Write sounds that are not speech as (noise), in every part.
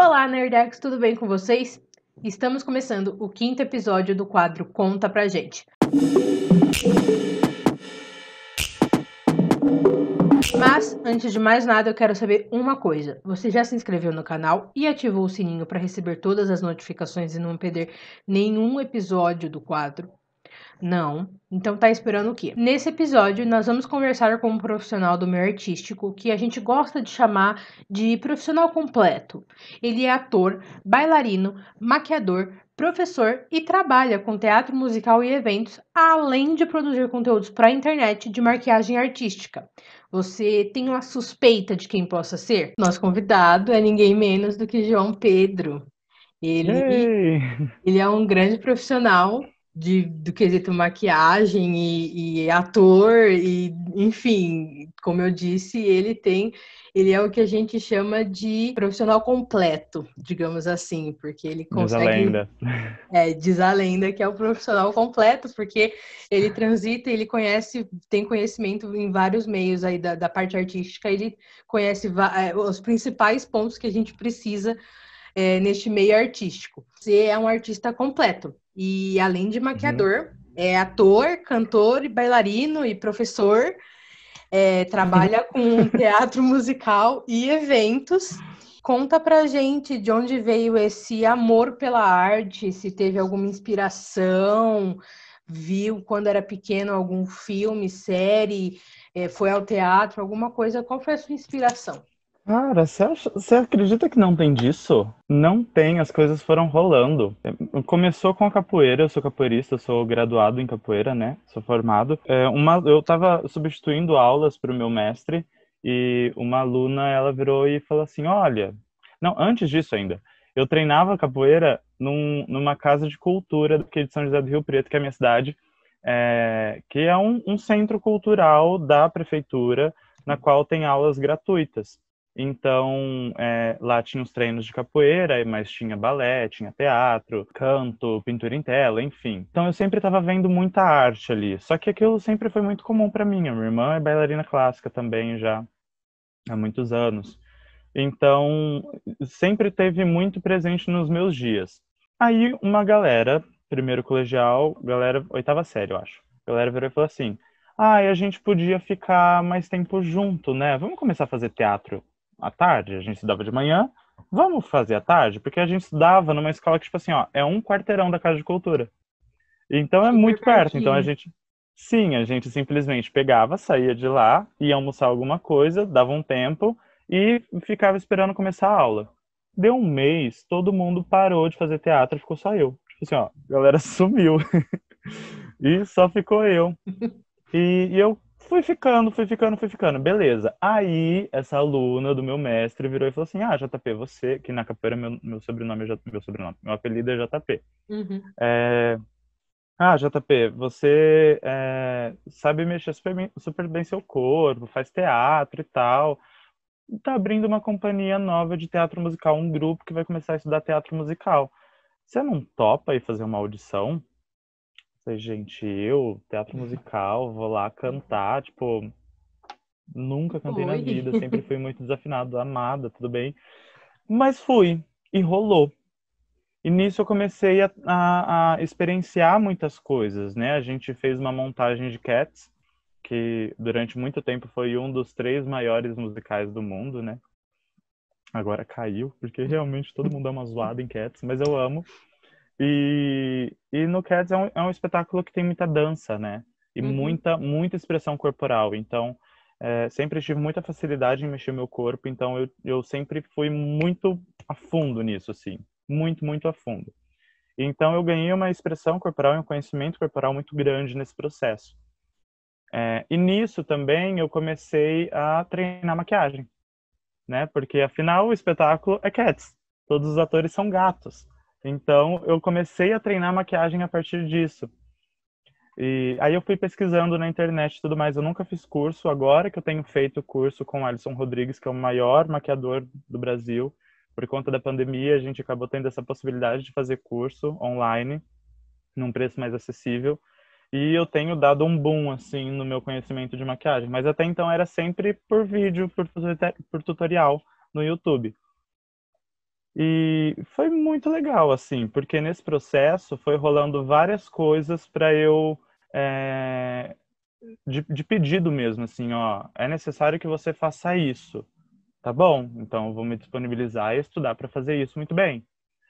Olá, Nerdex, tudo bem com vocês? Estamos começando o quinto episódio do quadro Conta Pra Gente. Mas, antes de mais nada, eu quero saber uma coisa. Você já se inscreveu no canal e ativou o sininho para receber todas as notificações e não perder nenhum episódio do quadro? Não. Então tá esperando o quê? Nesse episódio, nós vamos conversar com um profissional do meio artístico que a gente gosta de chamar de profissional completo. Ele é ator, bailarino, maquiador, professor e trabalha com teatro musical e eventos, além de produzir conteúdos para a internet de maquiagem artística. Você tem uma suspeita de quem possa ser? Nosso convidado é ninguém menos do que João Pedro. Ele, ele é um grande profissional de, do quesito maquiagem e, e, ator, e enfim, como eu disse, ele tem, ele é o que a gente chama de profissional completo, digamos assim, porque ele consegue. Diz a lenda. É, diz a lenda que é o profissional completo, porque ele transita, ele conhece, tem conhecimento em vários meios aí da, da parte artística, ele conhece é, os principais pontos que a gente precisa é, neste meio artístico. Você é um artista completo. E além de maquiador, uhum. é ator, cantor, e bailarino e professor. É, trabalha com (laughs) teatro musical e eventos. Conta pra gente de onde veio esse amor pela arte, se teve alguma inspiração, viu quando era pequeno algum filme, série, é, foi ao teatro, alguma coisa. Qual foi a sua inspiração? Cara, você, acredita que não tem disso? Não tem, as coisas foram rolando. Começou com a capoeira, eu sou capoeirista, eu sou graduado em capoeira, né? Sou formado. É, uma, eu tava substituindo aulas para o meu mestre e uma aluna, ela virou e falou assim, olha... Não, antes disso ainda. Eu treinava capoeira num, numa casa de cultura aqui de São José do Rio Preto, que é a minha cidade, é, que é um, um centro cultural da prefeitura, na qual tem aulas gratuitas. Então, é, lá tinha os treinos de capoeira, mas tinha balé, tinha teatro, canto, pintura em tela, enfim. Então, eu sempre estava vendo muita arte ali. Só que aquilo sempre foi muito comum para mim. A minha irmã é bailarina clássica também já há muitos anos. Então, sempre teve muito presente nos meus dias. Aí, uma galera, primeiro colegial, galera, oitava série, eu acho. A galera virou e falou assim: ah, a gente podia ficar mais tempo junto, né? Vamos começar a fazer teatro à tarde, a gente estudava de manhã, vamos fazer à tarde? Porque a gente estudava numa escola que, tipo assim, ó, é um quarteirão da Casa de Cultura. Então é muito perto. Então a gente. Sim, a gente simplesmente pegava, saía de lá, ia almoçar alguma coisa, dava um tempo e ficava esperando começar a aula. Deu um mês, todo mundo parou de fazer teatro, ficou só eu. Tipo assim, ó, a galera (laughs) sumiu. (laughs) e só ficou eu. (laughs) E, e eu Fui ficando, fui ficando, fui ficando. Beleza. Aí, essa aluna do meu mestre virou e falou assim: Ah, JP, você, que na capoeira meu, meu sobrenome é meu sobrenome, meu apelido é JP. Uhum. É, ah, JP, você é, sabe mexer super bem, super bem seu corpo, faz teatro e tal. Tá abrindo uma companhia nova de teatro musical, um grupo que vai começar a estudar teatro musical. Você não topa aí fazer uma audição? Falei, gente, eu, teatro musical, vou lá cantar, tipo, nunca cantei Oi. na vida, (laughs) sempre fui muito desafinado, amada, tudo bem. Mas fui, e rolou. E nisso eu comecei a, a, a, experienciar muitas coisas, né? A gente fez uma montagem de Cats, que durante muito tempo foi um dos três maiores musicais do mundo, né? Agora caiu, porque realmente todo mundo é uma zoada em Cats, mas eu amo. E, e no Cats é um, é um espetáculo que tem muita dança, né? E uhum. muita, muita expressão corporal. Então, é, sempre tive muita facilidade em mexer meu corpo. Então, eu, eu sempre fui muito a fundo nisso, assim. Muito, muito a fundo. Então, eu ganhei uma expressão corporal e um conhecimento corporal muito grande nesse processo. É, e nisso também eu comecei a treinar maquiagem, né? Porque afinal o espetáculo é Cats. Todos os atores são gatos. Então, eu comecei a treinar maquiagem a partir disso. E aí eu fui pesquisando na internet e tudo mais. Eu nunca fiz curso. Agora que eu tenho feito curso com Alisson Rodrigues, que é o maior maquiador do Brasil, por conta da pandemia, a gente acabou tendo essa possibilidade de fazer curso online, num preço mais acessível. E eu tenho dado um boom, assim, no meu conhecimento de maquiagem. Mas até então era sempre por vídeo, por, por tutorial no YouTube. E foi muito legal, assim, porque nesse processo foi rolando várias coisas para eu. É, de, de pedido mesmo, assim, ó, é necessário que você faça isso. Tá bom, então eu vou me disponibilizar e estudar para fazer isso muito bem.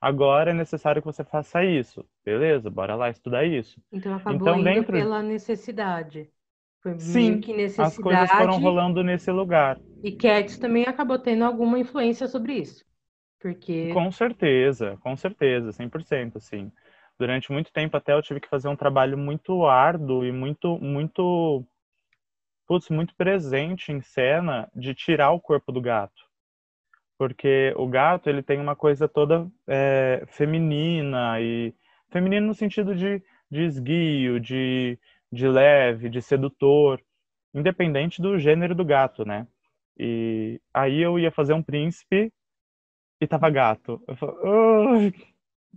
Agora é necessário que você faça isso. Beleza, bora lá estudar isso. Então acabou então, indo dentro... pela necessidade. Foi Sim, que necessidade. as coisas foram rolando nesse lugar. E Cats também acabou tendo alguma influência sobre isso. Porque... Com certeza, com certeza, 100%, assim. Durante muito tempo até eu tive que fazer um trabalho muito árduo e muito, muito, putz, muito presente em cena de tirar o corpo do gato. Porque o gato, ele tem uma coisa toda é, feminina e... Feminino no sentido de, de esguio, de de leve, de sedutor, independente do gênero do gato, né? E aí eu ia fazer um príncipe e tava gato. Eu falei, oh!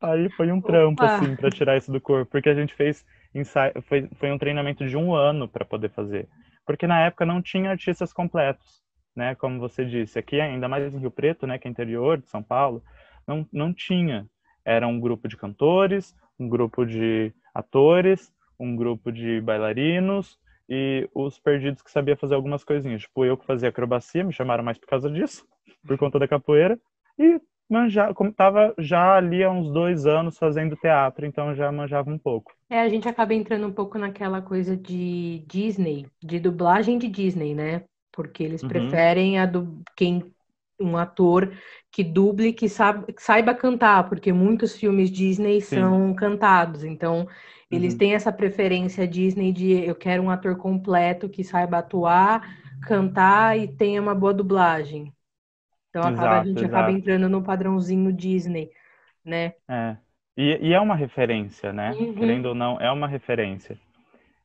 Aí foi um trampo, Opa. assim, para tirar isso do corpo, porque a gente fez ensaio, foi, foi um treinamento de um ano para poder fazer. Porque na época não tinha artistas completos, né? Como você disse, aqui ainda mais em Rio Preto, né, que é interior de São Paulo, não, não tinha. Era um grupo de cantores, um grupo de atores, um grupo de bailarinos e os perdidos que sabia fazer algumas coisinhas. Tipo, eu que fazia acrobacia, me chamaram mais por causa disso, por conta da capoeira. E manjava, como tava já ali há uns dois anos fazendo teatro, então já manjava um pouco. É, a gente acaba entrando um pouco naquela coisa de Disney, de dublagem de Disney, né? Porque eles uhum. preferem a do quem um ator que duble, que, sabe, que saiba cantar, porque muitos filmes Disney Sim. são cantados. Então, eles uhum. têm essa preferência Disney de eu quero um ator completo que saiba atuar, cantar e tenha uma boa dublagem. Então exato, acaba, a gente exato. acaba entrando no padrãozinho Disney, né? É. E, e é uma referência, né? Uhum. Querendo ou não, é uma referência.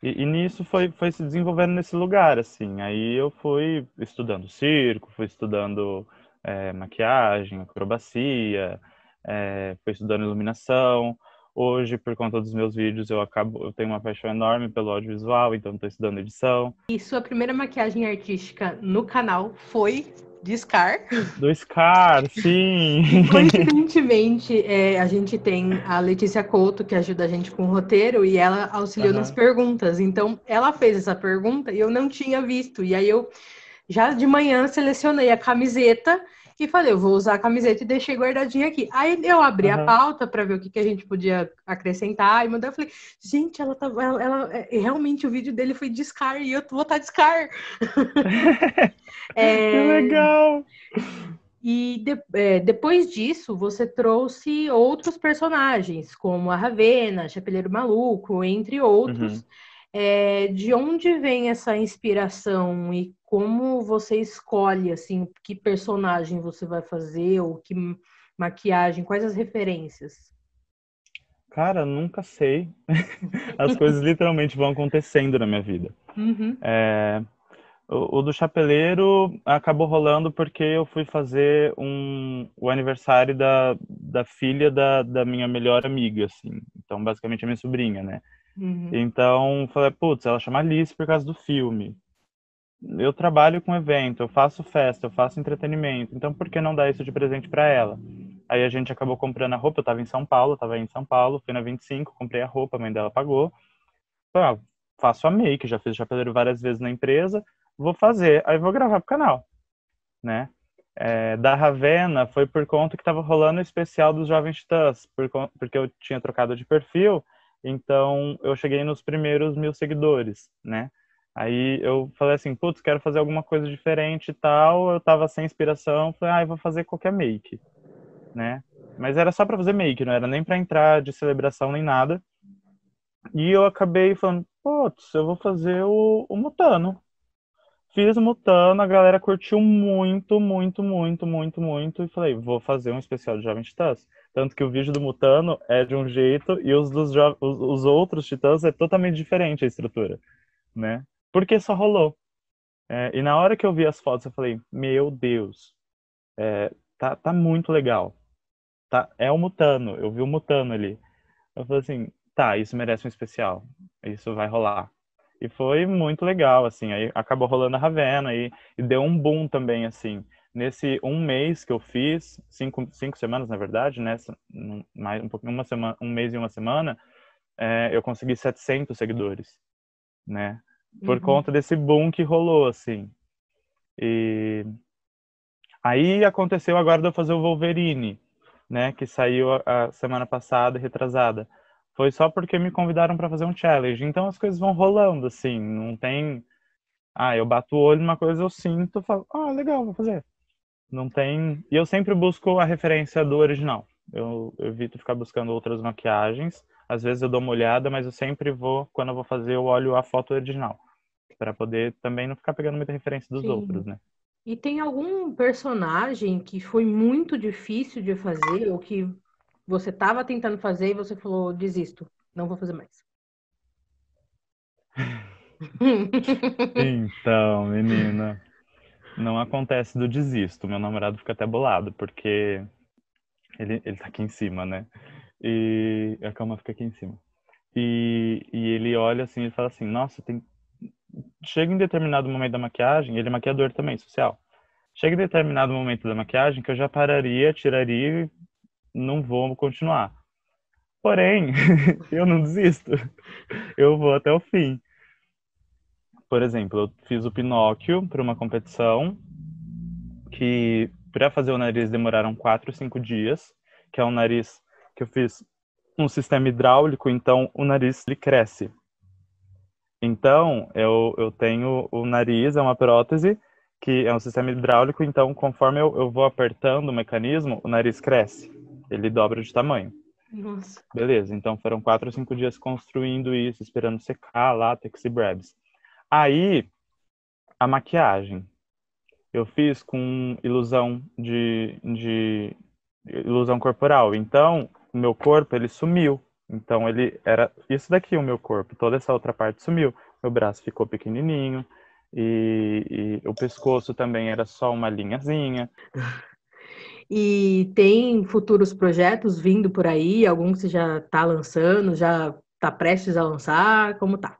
E, e, nisso foi, foi se desenvolvendo nesse lugar, assim. Aí eu fui estudando circo, fui estudando é, maquiagem, acrobacia, é, fui estudando iluminação. Hoje, por conta dos meus vídeos, eu acabo, eu tenho uma paixão enorme pelo audiovisual, então estou estudando edição. E sua primeira maquiagem artística no canal foi de Scar. Do Scar, sim. coincidentemente, é, a gente tem a Letícia Couto, que ajuda a gente com o roteiro, e ela auxiliou uhum. nas perguntas. Então, ela fez essa pergunta e eu não tinha visto. E aí eu já de manhã selecionei a camiseta e falei, eu vou usar a camiseta e deixei guardadinha aqui. Aí eu abri uhum. a pauta para ver o que, que a gente podia acrescentar e mandei, eu falei, gente, ela tá, ela, ela, é, realmente o vídeo dele foi de Scar e eu vou estar tá de Scar. (laughs) é, que legal! E de, é, depois disso, você trouxe outros personagens, como a Ravena, Chapeleiro Maluco, entre outros. Uhum. É, de onde vem essa inspiração e como você escolhe assim que personagem você vai fazer ou que maquiagem, quais as referências? Cara, nunca sei. (laughs) As coisas literalmente vão acontecendo na minha vida. Uhum. É, o, o, do chapeleiro acabou rolando porque eu fui fazer um, o aniversário da, da filha da, da minha melhor amiga, assim. Então, basicamente, a minha sobrinha, né? Uhum. Então, falei, putz, ela chama Alice por causa do filme. Eu trabalho com evento, eu faço festa, eu faço entretenimento, então por que não dar isso de presente para ela? Aí a gente acabou comprando a roupa, eu tava em São Paulo, tava em São Paulo, fui na 25, comprei a roupa, a mãe dela pagou. Falei, ah, faço a make, já fiz chapeleiro várias vezes na empresa, vou fazer, aí vou gravar pro canal, né? É, da Ravena foi por conta que tava rolando o especial dos Jovens Titãs, por, porque eu tinha trocado de perfil, então eu cheguei nos primeiros mil seguidores, né? Aí eu falei assim, putz, quero fazer alguma coisa diferente e tal. Eu tava sem inspiração, falei, ah, eu vou fazer qualquer make, né? Mas era só para fazer make, não era nem para entrar de celebração nem nada. E eu acabei falando, putz, eu vou fazer o, o Mutano. Fiz o Mutano, a galera curtiu muito, muito, muito, muito, muito. E falei, vou fazer um especial de Jovem Titãs. Tanto que o vídeo do Mutano é de um jeito e os dos os, os outros Titãs é totalmente diferente a estrutura, né? Porque só rolou. É, e na hora que eu vi as fotos, eu falei, meu Deus, é, tá, tá muito legal. Tá, é o Mutano, eu vi o Mutano ali. Eu falei assim, tá, isso merece um especial. Isso vai rolar. E foi muito legal, assim. Aí acabou rolando a Ravena e, e deu um boom também, assim. Nesse um mês que eu fiz, cinco, cinco semanas na verdade, né? Mais um pouquinho, uma semana, um mês e uma semana, é, eu consegui 700 seguidores, né? Por uhum. conta desse boom que rolou, assim. E aí aconteceu agora de eu fazer o Wolverine, né? Que saiu a, a semana passada, retrasada. Foi só porque me convidaram para fazer um challenge. Então as coisas vão rolando, assim. Não tem. Ah, eu bato o olho numa coisa, eu sinto, falo, ah, legal, vou fazer. Não tem. E eu sempre busco a referência do original. Eu, eu evito ficar buscando outras maquiagens. Às vezes eu dou uma olhada, mas eu sempre vou, quando eu vou fazer, eu olho a foto original. para poder também não ficar pegando muita referência dos Sim. outros, né? E tem algum personagem que foi muito difícil de fazer, ou que você estava tentando fazer e você falou, desisto, não vou fazer mais? (laughs) então, menina, não acontece do desisto. Meu namorado fica até bolado, porque ele, ele tá aqui em cima, né? E a cama fica aqui em cima. E, e ele olha assim e fala assim: Nossa, tem. Chega em determinado momento da maquiagem, ele é maquiador também, social. Chega em determinado momento da maquiagem que eu já pararia, tiraria e não vou continuar. Porém, (laughs) eu não desisto. Eu vou até o fim. Por exemplo, eu fiz o Pinóquio para uma competição que para fazer o nariz demoraram quatro, cinco dias, que é um nariz que eu fiz um sistema hidráulico, então o nariz ele cresce. Então, eu, eu tenho o nariz, é uma prótese, que é um sistema hidráulico, então conforme eu, eu vou apertando o mecanismo, o nariz cresce, ele dobra de tamanho. Nossa. Beleza, então foram quatro ou cinco dias construindo isso, esperando secar, látex e brabs. Aí, a maquiagem eu fiz com ilusão de, de ilusão corporal. Então, o meu corpo ele sumiu. Então ele era isso daqui o meu corpo, toda essa outra parte sumiu. Meu braço ficou pequenininho e, e o pescoço também era só uma linhazinha. (laughs) E tem futuros projetos vindo por aí? Algum que você já está lançando, já está prestes a lançar? Como tá?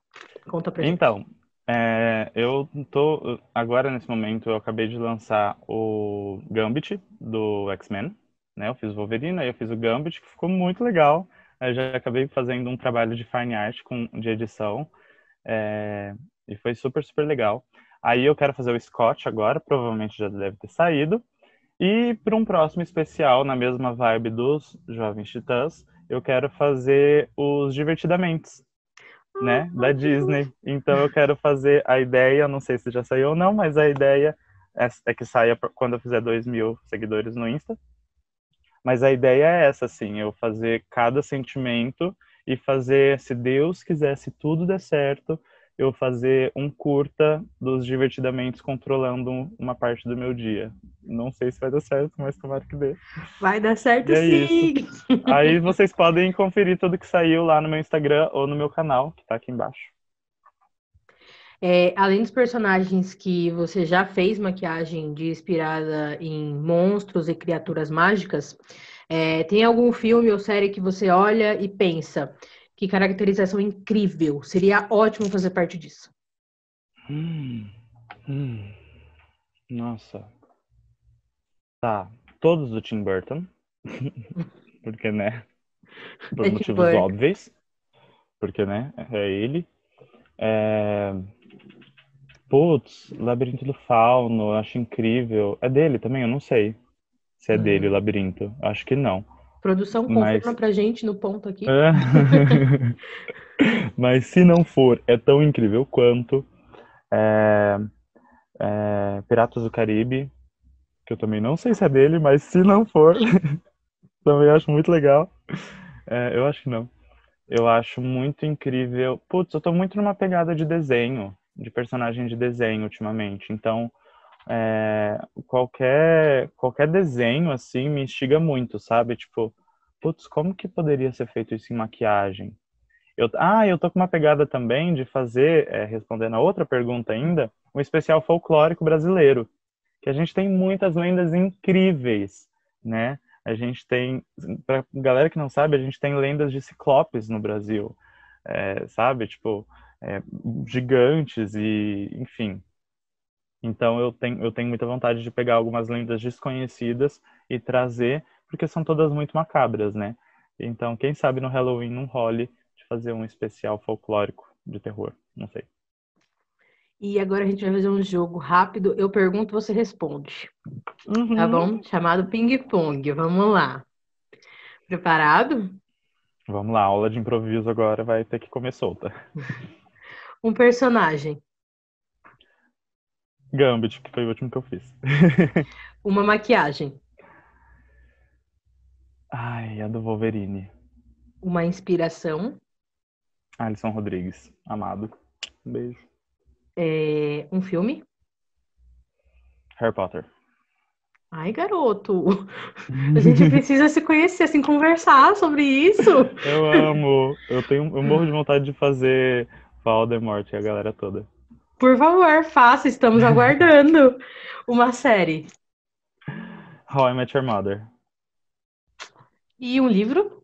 Conta pra gente. Então, é, eu tô agora nesse momento eu acabei de lançar o Gambit do X-Men, né? Eu fiz o Wolverine, aí eu fiz o Gambit, que ficou muito legal. Eu já acabei fazendo um trabalho de fine art com de edição é, e foi super super legal. Aí eu quero fazer o Scott agora, provavelmente já deve ter saído. E para um próximo especial na mesma vibe dos Jovens Titãs, eu quero fazer os Divertidamente, né, da Disney. Então eu quero fazer a ideia, não sei se já saiu ou não, mas a ideia é, é que saia quando eu fizer 2 mil seguidores no Insta. Mas a ideia é essa, assim, eu fazer cada sentimento e fazer, se Deus quisesse tudo der certo, eu fazer um curta dos divertidamente controlando uma parte do meu dia. Não sei se vai dar certo, mas tomara que dê. Vai dar certo é sim! Isso. Aí (laughs) vocês podem conferir tudo que saiu lá no meu Instagram ou no meu canal, que tá aqui embaixo. É, além dos personagens que você já fez maquiagem de inspirada em monstros e criaturas mágicas, é, tem algum filme ou série que você olha e pensa, que caracterização incrível. Seria ótimo fazer parte disso. Hum, hum. Nossa. Tá. Todos do Tim Burton. (laughs) Porque, né? Por é motivos óbvios. Porque, né? É ele. É... Putz, Labirinto do Fauno, acho incrível. É dele também? Eu não sei se é hum. dele o Labirinto. Acho que não. Produção confirma Mas... pra gente no ponto aqui. É. (laughs) Mas se não for, é tão incrível quanto é... É... Piratas do Caribe, que eu também não sei se é dele, mas se não for, (laughs) também acho muito legal. É, eu acho que não. Eu acho muito incrível. Putz, eu tô muito numa pegada de desenho, de personagem de desenho ultimamente. Então, é, qualquer, qualquer desenho, assim, me instiga muito, sabe? Tipo, putz, como que poderia ser feito isso em maquiagem? Eu, ah, eu tô com uma pegada também de fazer, é, respondendo a outra pergunta ainda, um especial folclórico brasileiro, que a gente tem muitas lendas incríveis, né? A gente tem, pra galera que não sabe, a gente tem lendas de ciclopes no Brasil, é, sabe? Tipo, é, gigantes e, enfim, Então eu tenho, eu tenho muita vontade de pegar algumas lendas desconhecidas e trazer, porque são todas muito macabras, né? Então, quem sabe no Halloween não role de fazer um especial folclórico de terror, não sei. E agora a gente vai fazer um jogo rápido. Eu pergunto, você responde. Uhum. Tá bom? Chamado ping-pong. Vamos lá. Preparado? Vamos lá, aula de improviso agora vai ter que comer solta. (laughs) Um personagem. Gambit, que foi o último que eu fiz. (laughs) Uma maquiagem. Ai, a do Wolverine. Uma inspiração. Alisson Rodrigues, amado. Um beijo. É, um filme. Harry Potter. Ai, garoto. (laughs) A gente precisa se conhecer, assim, conversar sobre isso. Eu amo. Eu tenho, eu morro de vontade de fazer Voldemort e a galera toda. Por favor, faça, estamos aguardando (laughs) uma série. How I Met Your Mother. E um livro?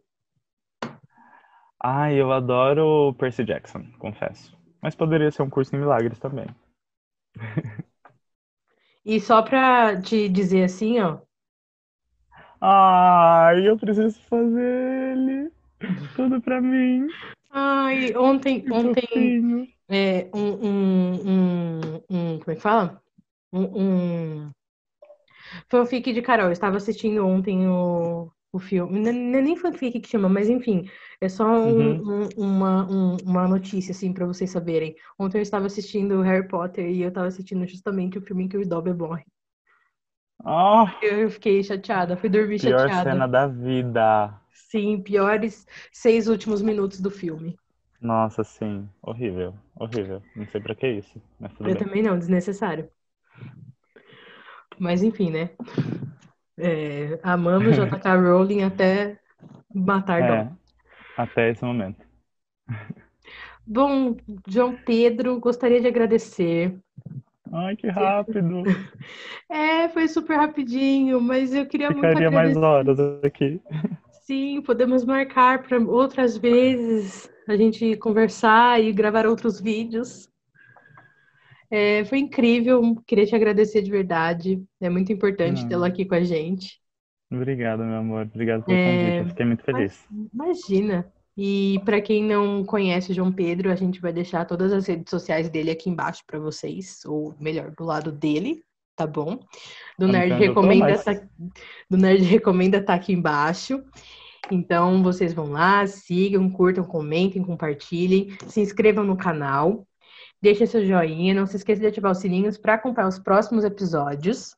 Ai, eu adoro Percy Jackson, confesso. Mas poderia ser um curso em milagres também. (laughs) E só pra te dizer assim, ó. Ai, eu preciso fazer ele. Tudo pra mim. Ai, ontem, Que ontem, fofinho. É, um, um, um, um- como é que fala? Um, um fanfic de Carol. Eu estava assistindo ontem o, o filme. Não é não é nem fanfic que chama, mas enfim, é só um- um- uma, um- uma notícia, assim, pra vocês saberem. Ontem eu estava assistindo Harry Potter e eu estava assistindo justamente o filme em que o Dobby morre. Ah, Eu fiquei chateada, fui dormir pior chateada. cena da vida. Sim, piores seis últimos minutos do filme. Nossa, sim. Horrível. Horrível. Não sei pra que isso, mas tudo Eu bem. também não, desnecessário. Mas enfim, né? É, amamos (laughs) J.K. Rowling até matar dó. É, até esse momento. (laughs) Bom, João Pedro, gostaria de agradecer. Ai, que rápido. (laughs) É, foi super rapidinho, mas eu queria muito Ficaria mais agradecer. horas aqui. Sim, podemos marcar para outras vezes a gente conversar e gravar outros vídeos. É, foi incrível, queria te agradecer de verdade. É muito importante tê-lo aqui com a gente. Obrigado, meu amor. Obrigado pelo É, convite. Fiquei muito feliz. Imagina. E para quem não conhece o João Pedro, a gente vai deixar todas as redes sociais dele aqui embaixo para vocês, ou melhor, do lado dele, tá bom? Do não Nerd Recomenda tá, do Nerd Recomenda tá aqui embaixo. Então vocês vão lá, sigam, curtam, comentem, compartilhem, se inscrevam no canal, deixem seu joinha, não se esqueça de ativar os sininhos para acompanhar os próximos episódios.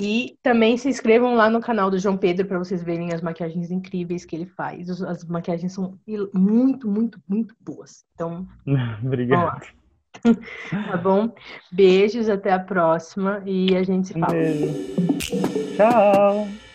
E também se inscrevam lá no canal do João Pedro para vocês verem as maquiagens incríveis que ele faz. As maquiagens são muito, muito, muito boas. Então, (laughs) Obrigado. (laughs) tá bom? Beijos, até a próxima e a gente se fala. beijo. Tchau.